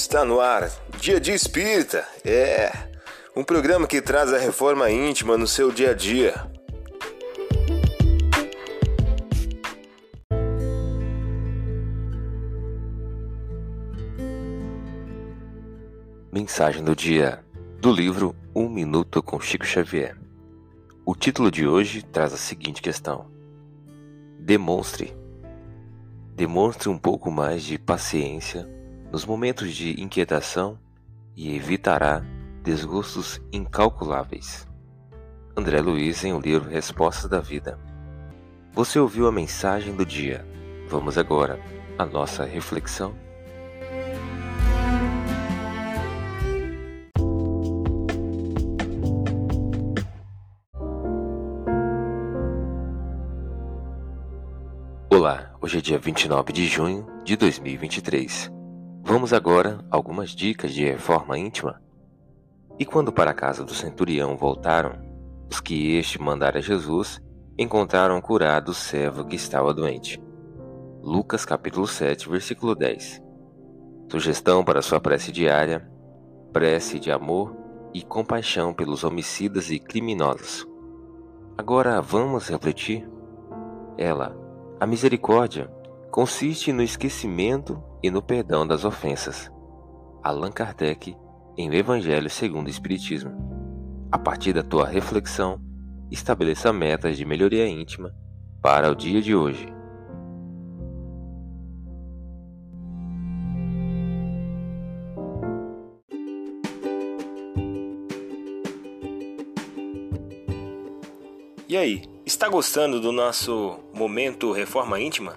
Está no ar, Dia de Espírita. É um programa que traz a reforma íntima no seu dia a dia. Mensagem do dia do livro Um Minuto com Chico Xavier. O título de hoje traz a seguinte questão: Demonstre. Demonstre um pouco mais de paciência nos momentos de inquietação e evitará desgostos incalculáveis. André Luiz em o livro Respostas da Vida. Você ouviu a mensagem do dia. Vamos agora à nossa reflexão. Olá, hoje é dia 29 de junho de 2023. Vamos agora a algumas dicas de reforma íntima. E quando para a casa do centurião voltaram, os que este mandara Jesus encontraram curado o servo que estava doente. Lucas capítulo 7, versículo 10. Sugestão para sua prece diária: prece de amor e compaixão pelos homicidas e criminosos. Agora vamos refletir. Ela, a misericórdia, consiste no esquecimento e no perdão das ofensas. Allan Kardec, em O Evangelho segundo o Espiritismo. A partir da tua reflexão, estabeleça metas de melhoria íntima para o dia de hoje. E aí, está gostando do nosso momento Reforma Íntima?